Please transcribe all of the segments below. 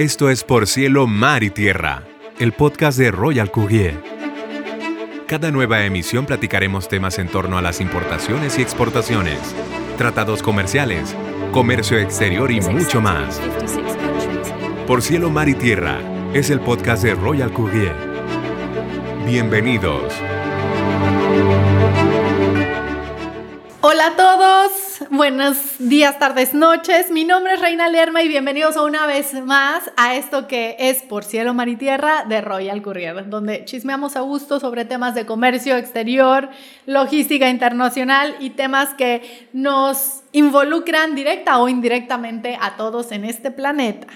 Esto es Por Cielo, Mar y Tierra, el podcast de Royal Courier. Cada nueva emisión platicaremos temas en torno a las importaciones y exportaciones, tratados comerciales, comercio exterior y mucho más. Por Cielo, Mar y Tierra es el podcast de Royal Courier. Bienvenidos. Hola a todos, buenos días, tardes, noches. Mi nombre es Reina Lerma y bienvenidos una vez más a esto que es Por Cielo, Mar y Tierra de Royal Courier, donde chismeamos a gusto sobre temas de comercio exterior, logística internacional y temas que nos involucran directa o indirectamente a todos en este planeta.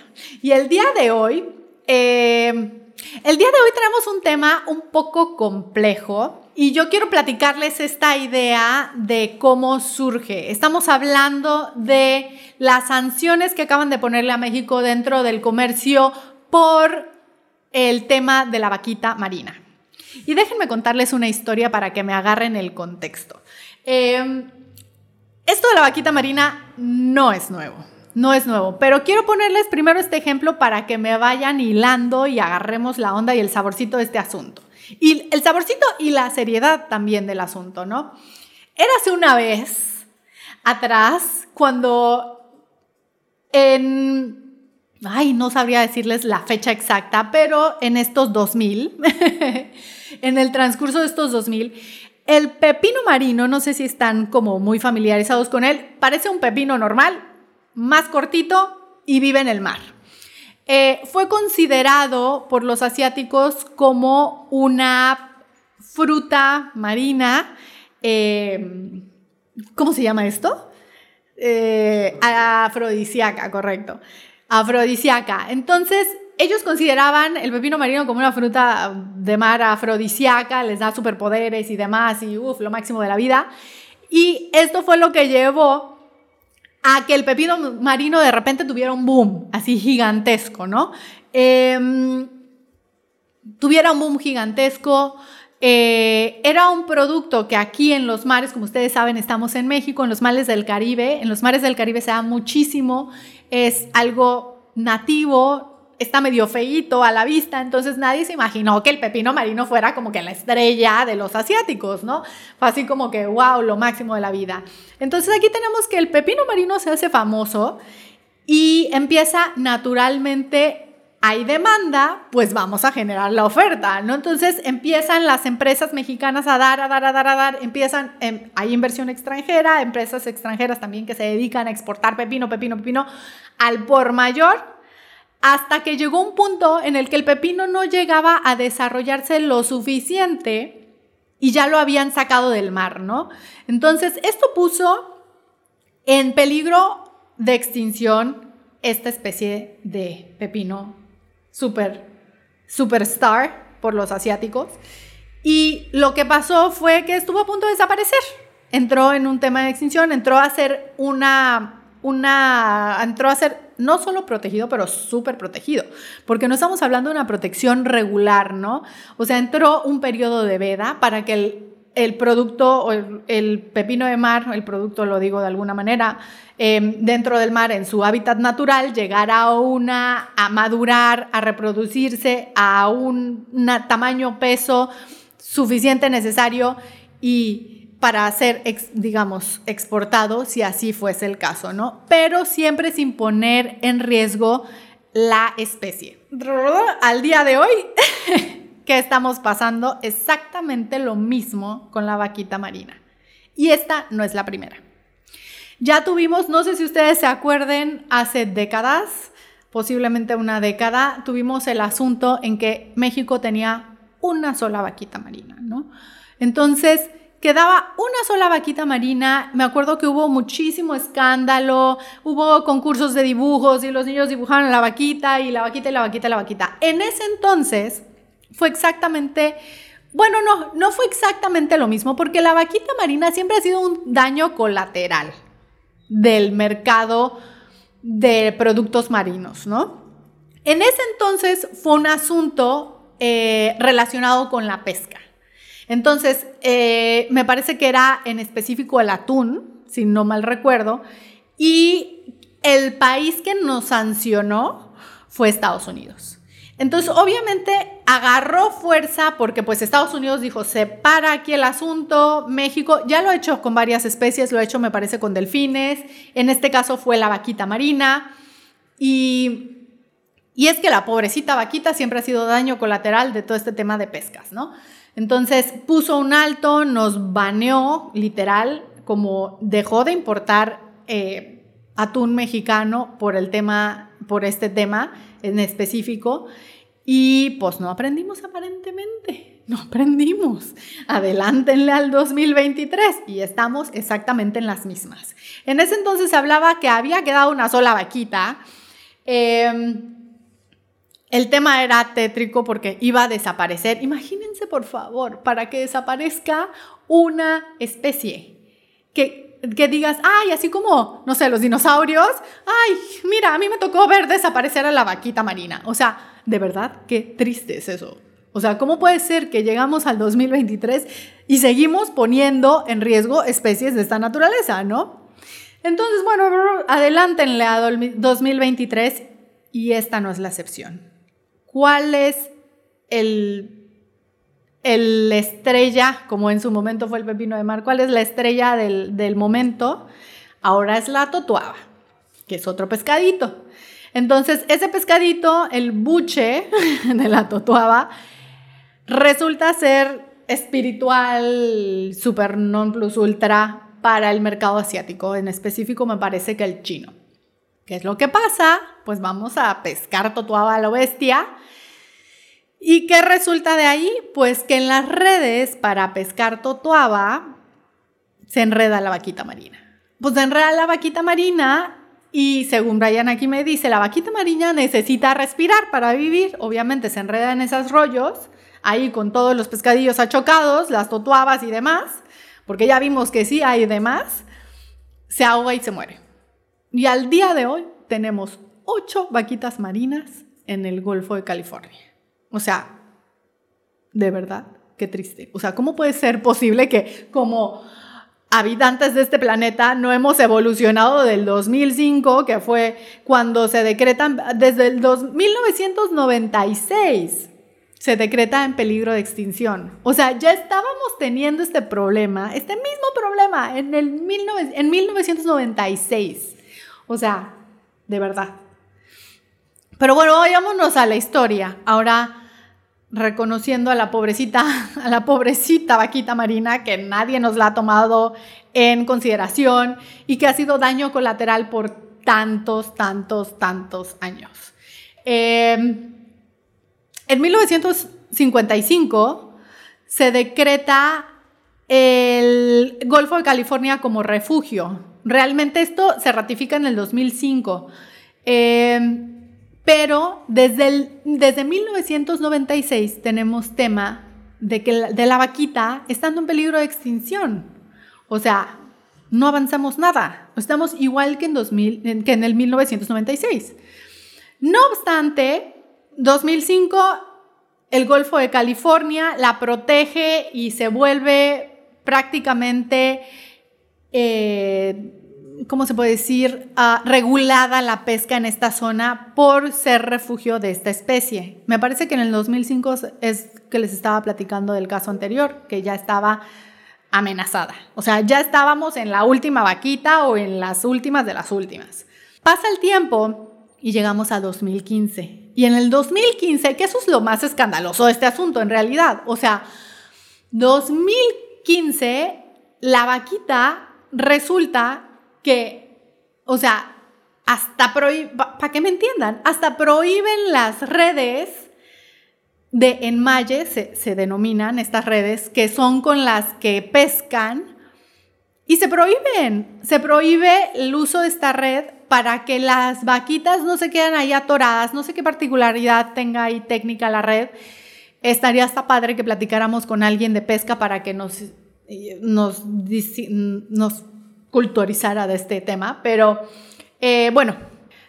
Y el día de hoy, eh, el día de hoy tenemos un tema un poco complejo y yo quiero platicarles esta idea de cómo surge. Estamos hablando de las sanciones que acaban de ponerle a México dentro del comercio por el tema de la vaquita marina. Y déjenme contarles una historia para que me agarren el contexto. Em, esto de la vaquita marina no es nuevo, no es nuevo, pero quiero ponerles primero este ejemplo para que me vayan hilando y agarremos la onda y el saborcito de este asunto. Y el saborcito y la seriedad también del asunto, ¿no? Érase una vez atrás cuando en... Ay, no sabría decirles la fecha exacta, pero en estos 2000, en el transcurso de estos 2000, el pepino marino, no sé si están como muy familiarizados con él, parece un pepino normal, más cortito y vive en el mar. Eh, fue considerado por los asiáticos como una fruta marina. Eh, ¿Cómo se llama esto? Eh, afrodisíaca, correcto. Afrodisíaca. Entonces, ellos consideraban el pepino marino como una fruta de mar afrodisíaca, les da superpoderes y demás, y uff, lo máximo de la vida. Y esto fue lo que llevó a que el pepino marino de repente tuviera un boom así gigantesco, ¿no? Em, tuviera un boom gigantesco. Eh, era un producto que aquí en los mares, como ustedes saben, estamos en México, en los mares del Caribe. En los mares del Caribe se da muchísimo. Es algo nativo, está medio feíto a la vista, entonces nadie se imaginó que el pepino marino fuera como que la estrella de los asiáticos, ¿no? Fue así como que, wow, lo máximo de la vida. Entonces aquí tenemos que el pepino marino se hace famoso y empieza naturalmente hay demanda, pues vamos a generar la oferta, ¿no? Entonces empiezan las empresas mexicanas a dar, a dar, a dar, a dar, empiezan, em, hay inversión extranjera, empresas extranjeras también que se dedican a exportar pepino, pepino, pepino al por mayor hasta que llegó un punto en el que el pepino no llegaba a desarrollarse lo suficiente y ya lo habían sacado del mar, ¿no? Entonces, esto puso en peligro de extinción esta especie de pepino super, superstar por los asiáticos. Y lo que pasó fue que estuvo a punto de desaparecer. Entró en un tema de extinción, entró a ser una, una, entró a ser no solo protegido, pero súper protegido, porque no estamos hablando de una protección regular, ¿no? O sea, entró un periodo de veda para que el, producto o el, pepino de mar, el producto lo digo de alguna manera, em, dentro del mar, en su hábitat natural, llegara a, una, a madurar, a reproducirse a un tamaño, peso suficiente, necesario y para ser, digamos, exportado si así fuese el caso, ¿no? Pero siempre sin poner en riesgo la especie. Al día de hoy, que estamos pasando exactamente lo mismo con la vaquita marina. Y esta no es la primera. Ya tuvimos, no sé si ustedes se acuerden, hace décadas, posiblemente una década, tuvimos el asunto en que México tenía una sola vaquita marina, ¿no? Entonces, quedaba una sola vaquita marina. Me acuerdo que hubo muchísimo escándalo, hubo concursos de dibujos y los niños dibujaban la vaquita y la vaquita y la vaquita y la vaquita. En ese entonces fue exactamente... Bueno, no, no fue exactamente lo mismo, porque la vaquita marina siempre ha sido un daño colateral del mercado de productos marinos, ¿no? En ese entonces fue un asunto eh, relacionado con la pesca. Entonces, eh, me parece que era en específico el atún, si no mal recuerdo, y el país que nos sancionó fue Estados Unidos. Entonces, obviamente agarró fuerza porque pues Estados Unidos dijo, se para aquí el asunto, México ya lo ha hecho con varias especies, lo ha hecho me parece con delfines, en este caso fue la vaquita marina y, y es que la pobrecita vaquita siempre ha sido daño colateral de todo este tema de pescas, ¿no? Entonces puso un alto, nos baneó literal, como dejó de importar eh, atún mexicano por el tema, por este tema en específico. Y pues no aprendimos aparentemente, no aprendimos. Adelántenle al 2023 y estamos exactamente en las mismas. En ese entonces hablaba que había quedado una sola vaquita. Em, el tema era tétrico porque iba a desaparecer. Imagínense, por favor, para que desaparezca una especie que que digas, ay, así como, no sé, los dinosaurios, ay, mira, a mí me tocó ver desaparecer a la vaquita marina. O sea, de verdad, qué triste es eso. O sea, ¿cómo puede ser que llegamos al 2023 y seguimos poniendo en riesgo especies de esta naturaleza, no? Entonces, bueno, adelántenle a 2023 y esta no es la excepción. ¿Cuál es el el estrella, como en su momento fue el pepino de mar, ¿cuál es la estrella del, momento? Ahora es la totuaba, que es otro pescadito. Entonces, ese pescadito, el buche de la totuaba, resulta ser espiritual, super non plus ultra para el mercado asiático. En específico, me parece que el chino. ¿Qué es lo que pasa? Pues vamos a pescar totuaba a la bestia ¿Y qué resulta de ahí? Pues que en las redes para pescar totuaba se enreda la vaquita marina. Pues se enreda la vaquita marina y según Brian aquí me dice, la vaquita marina necesita respirar para vivir. Obviamente se enreda en esos rollos, ahí con todos los pescadillos achocados, las totuabas y demás, porque ya vimos que sí hay demás, se ahoga y se muere. Y al día de hoy tenemos ocho vaquitas marinas en el Golfo de California. O sea, de verdad, qué triste. O sea, ¿cómo puede ser posible que como habitantes de este planeta no hemos evolucionado del 2005, que fue cuando se decretan, desde el 1996 se decreta en peligro de extinción. O sea, ya estábamos teniendo este problema, este mismo problema en, el en 1996. O sea, de verdad. Pero bueno, vayámonos a la historia. Ahora reconociendo a la pobrecita, a la pobrecita vaquita marina que nadie nos la ha tomado en consideración y que ha sido daño colateral por tantos, tantos, tantos años. Em, en 1955 se decreta el Golfo de California como refugio. Realmente esto se ratifica en el 2005. Pero desde, desde 1996 tenemos tema de que la, de la vaquita estando en peligro de extinción. O sea, no avanzamos nada. Estamos igual que en, 2000, que en el 1996. No obstante, 2005 el Golfo de California la protege y se vuelve prácticamente eh, ¿cómo se puede decir?, ah, regulada la pesca en esta zona por ser refugio de esta especie. Me parece que en el 2005 es que les estaba platicando del caso anterior, que ya estaba amenazada. O sea, ya estábamos en la última vaquita o en las últimas de las últimas. Pasa el tiempo y llegamos a 2015. Y en el 2015, que eso es lo más escandaloso de este asunto en realidad, o sea, 2015, la vaquita resulta que, o sea, hasta prohíben, para que me entiendan, hasta prohíben las redes de enmalle, se, se denominan estas redes, que son con las que pescan, y se prohíben, se prohíbe el uso de esta red para que las vaquitas no se queden ahí atoradas, no sé qué particularidad tenga ahí técnica la red. Estaría hasta padre que platicáramos con alguien de pesca para que nos, nos culturizara de este tema, pero eh, bueno,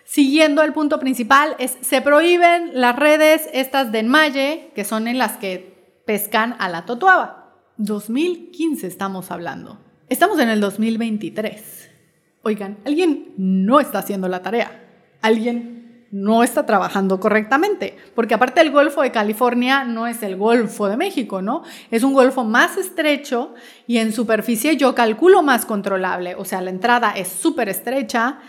siguiendo el punto principal, es, se prohíben las redes estas de enmalle, que son en las que pescan a la totuaba. 2015 estamos hablando. Estamos en el 2023. Oigan, alguien no está haciendo la tarea. Alguien no está trabajando correctamente, porque aparte el Golfo de California no es el Golfo de México, ¿no? Es un golfo más estrecho y en superficie yo calculo más controlable, o sea, la entrada es súper estrecha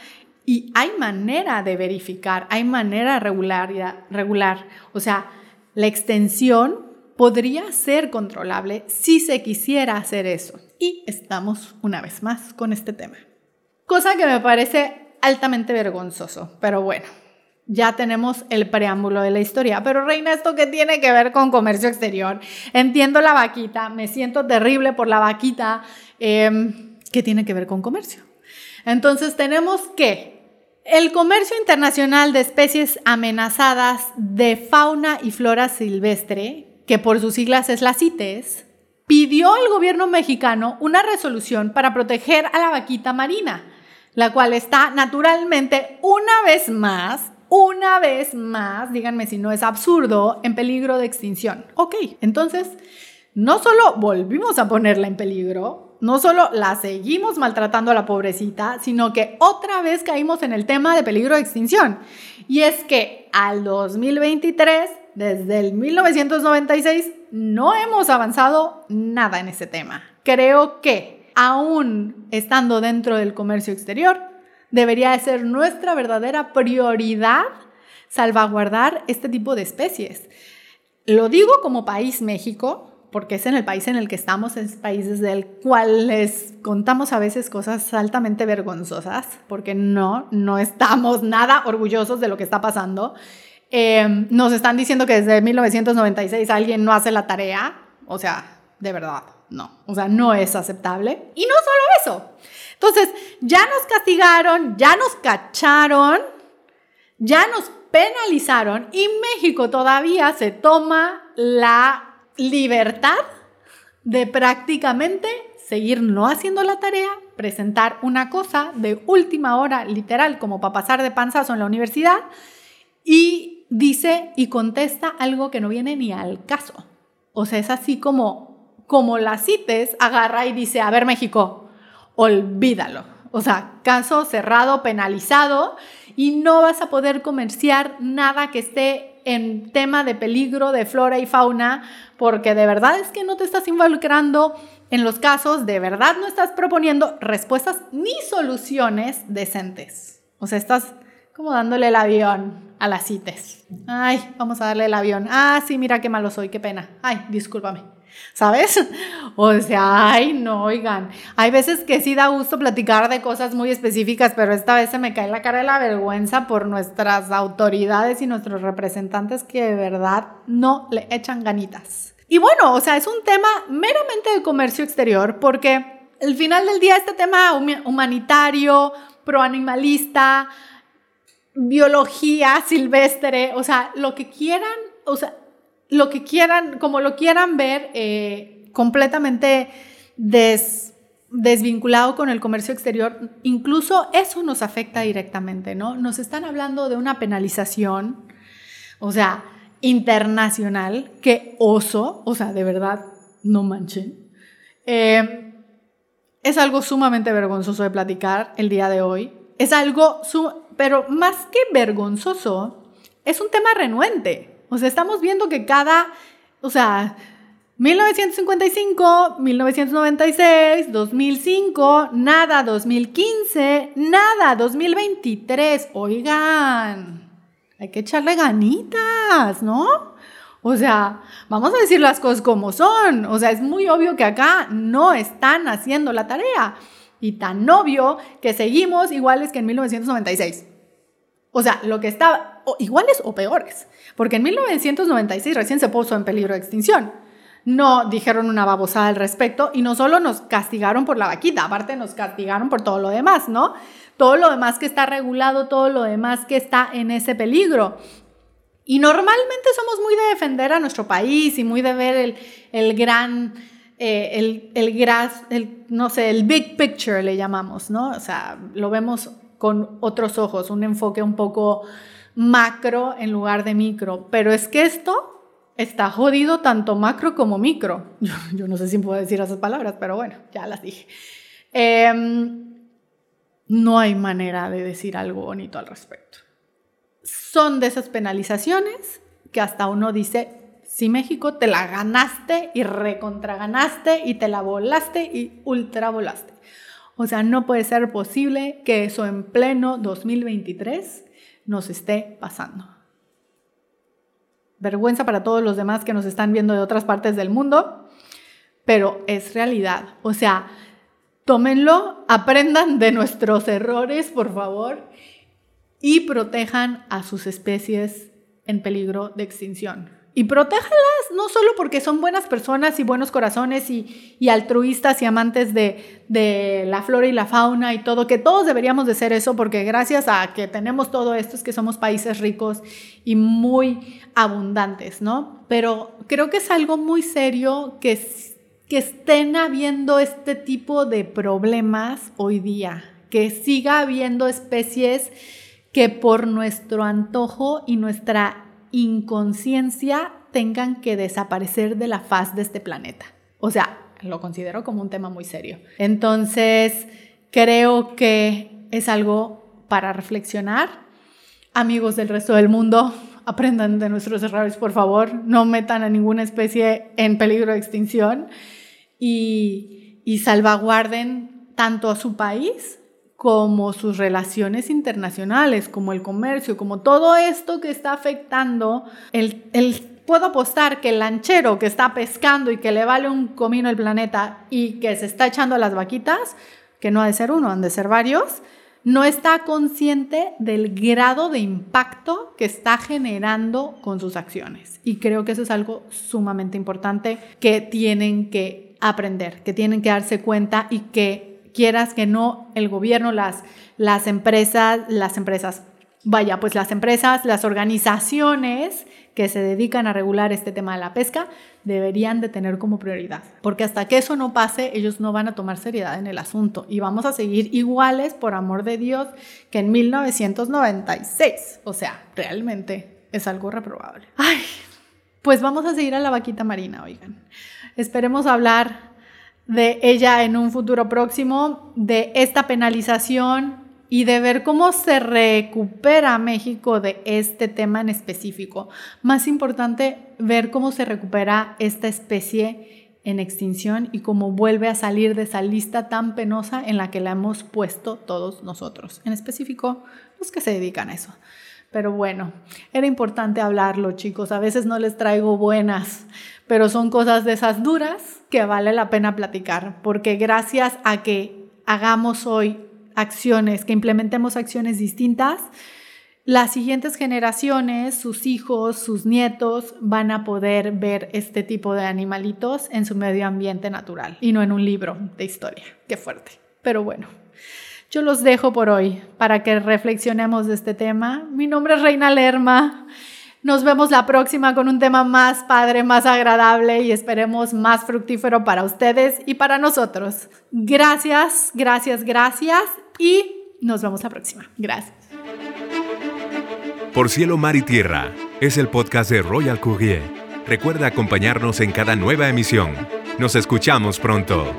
y hay manera de verificar, hay manera regular, regular, o sea, la extensión podría ser controlable si se quisiera hacer eso. Y estamos una vez más con este tema. Cosa que me parece altamente vergonzoso, pero bueno, ya tenemos el preámbulo de la historia. Pero Reina, ¿esto qué tiene que ver con comercio exterior? Entiendo la vaquita, me siento terrible por la vaquita. Em, ¿Qué tiene que ver con comercio? Entonces tenemos que el comercio internacional de especies amenazadas de fauna y flora silvestre, que por sus siglas es la CITES, pidió al gobierno mexicano una resolución para proteger a la vaquita marina, la cual está naturalmente una vez más una vez más, díganme si no es absurdo, en peligro de extinción. Ok, entonces, no solo volvimos a ponerla en peligro, no solo la seguimos maltratando a la pobrecita, sino que otra vez caímos en el tema de peligro de extinción. Y es que al 2023, desde el 1996, no hemos avanzado nada en ese tema. Creo que, aún estando dentro del comercio exterior, debería ser nuestra verdadera prioridad salvaguardar este tipo de especies. Lo digo como país México, porque es en el país en el que estamos, es país desde el cual les contamos a veces cosas altamente vergonzosas, porque no, no estamos nada orgullosos de lo que está pasando. Em, nos están diciendo que desde 1996 alguien no hace la tarea, o sea, de verdad, no, o sea, no es aceptable. Y no solo eso, entonces, ya nos castigaron, ya nos cacharon, ya nos penalizaron y México todavía se toma la libertad de prácticamente seguir no haciendo la tarea, presentar una cosa de última hora, literal, como para pasar de panzazo en la universidad, y dice y contesta algo que no viene ni al caso. O sea, es así como, como la CITES agarra y dice, a ver México, olvídalo. O sea, caso cerrado, penalizado y no vas a poder comerciar nada que esté en tema de peligro de flora y fauna porque de verdad es que no te estás involucrando en los casos, de verdad no estás proponiendo respuestas ni soluciones decentes. O sea, estás como dándole el avión a las CITES. Ay, vamos a darle el avión. Ah, sí, mira qué malo soy, qué pena. Ay, discúlpame. ¿Sabes? O sea, ay, no, oigan, hay veces que sí da gusto platicar de cosas muy específicas, pero esta vez se me cae la cara de la vergüenza por nuestras autoridades y nuestros representantes que de verdad no le echan ganitas. Y bueno, o sea, es un tema meramente de comercio exterior porque al final del día este tema humanitario, proanimalista, biología silvestre, o sea, lo que quieran, o sea, lo que quieran, como lo quieran ver, eh, completamente desvinculado con el comercio exterior, incluso eso nos afecta directamente, ¿no? Nos están hablando de una penalización, o sea, internacional, que oso, o sea, de verdad, no manchen. Eh, es algo sumamente vergonzoso de platicar el día de hoy. Es algo, pero más que vergonzoso, es un tema renuente. O sea, estamos viendo que cada, o sea, 1955, 1996, 2005, nada, 2015, nada, 2023. Oigan, hay que echarle ganitas, ¿no? O sea, vamos a decir las cosas como son. O sea, es muy obvio que acá no están haciendo la tarea. Y tan obvio que seguimos iguales que en 1996. O sea, lo que está iguales o peores. Porque en 1996 recién se puso en peligro de extinción. No dijeron una babosada al respecto y no solo nos castigaron por la vaquita, aparte nos castigaron por todo lo demás, ¿no? Todo lo demás que está regulado, todo lo demás que está en ese peligro. Y normalmente somos muy de defender a nuestro país y muy de ver el, el gran, eh, el, el, el, no sé, el big picture le llamamos, ¿no? O sea, lo vemos con otros ojos, un enfoque un poco macro en lugar de micro. Pero es que esto está jodido tanto macro como micro. Yo, no sé si puedo decir esas palabras, pero bueno, ya las dije. Em, no hay manera de decir algo bonito al respecto. son de esas penalizaciones que hasta uno dice, si México te la ganaste y recontraganaste y te la volaste y ultra volaste. O sea, no puede ser posible que eso en pleno 2023 nos esté pasando. Vergüenza para todos los demás que nos están viendo de otras partes del mundo, pero es realidad. O sea, tómenlo, aprendan de nuestros errores, por favor, y protejan a sus especies en peligro de extinción. Y protéjalas no solo porque son buenas personas y buenos corazones y, altruistas y amantes de, de, la flora y la fauna y todo, que todos deberíamos de ser eso porque gracias a que tenemos todo esto es que somos países ricos y muy abundantes, ¿no? Pero creo que es algo muy serio que, que estén habiendo este tipo de problemas hoy día, que siga habiendo especies que por nuestro antojo y nuestra inconsciencia tengan que desaparecer de la faz de este planeta. O sea, lo considero como un tema muy serio. Entonces, creo que es algo para reflexionar. Amigos del resto del mundo, aprendan de nuestros errores, por favor. No metan a ninguna especie en peligro de extinción y, y salvaguarden tanto a su país como sus relaciones internacionales, como el comercio, como todo esto que está afectando, el, puedo apostar que el lanchero que está pescando y que le vale un comino el planeta y que se está echando las vaquitas, que no ha de ser uno, han de ser varios, no está consciente del grado de impacto que está generando con sus acciones. Y creo que eso es algo sumamente importante que tienen que aprender, que tienen que darse cuenta y que quieras que no, el gobierno, las, las empresas, las empresas, vaya, pues las empresas, las organizaciones que se dedican a regular este tema de la pesca deberían de tener como prioridad, porque hasta que eso no pase, ellos no van a tomar seriedad en el asunto y vamos a seguir iguales, por amor de Dios, que en 1996. O sea, realmente es algo reprobable. Ay, pues vamos a seguir a la vaquita marina, oigan. Esperemos hablar de ella en un futuro próximo, de esta penalización y de ver cómo se recupera México de este tema en específico. Más importante, ver cómo se recupera esta especie en extinción y cómo vuelve a salir de esa lista tan penosa en la que la hemos puesto todos nosotros, en específico los que se dedican a eso. Pero bueno, era importante hablarlo, chicos. A veces no les traigo buenas, pero son cosas de esas duras que vale la pena platicar, porque gracias a que hagamos hoy acciones, que implementemos acciones distintas, las siguientes generaciones, sus hijos, sus nietos, van a poder ver este tipo de animalitos en su medio ambiente natural y no en un libro de historia. Qué fuerte. Pero bueno, yo los dejo por hoy para que reflexionemos de este tema. Mi nombre es Reina Lerma. Nos vemos la próxima con un tema más padre, más agradable y esperemos más fructífero para ustedes y para nosotros. Gracias, gracias, gracias y nos vemos la próxima. Gracias. Por cielo, mar y tierra es el podcast de Royal Courier. Recuerda acompañarnos en cada nueva emisión. Nos escuchamos pronto.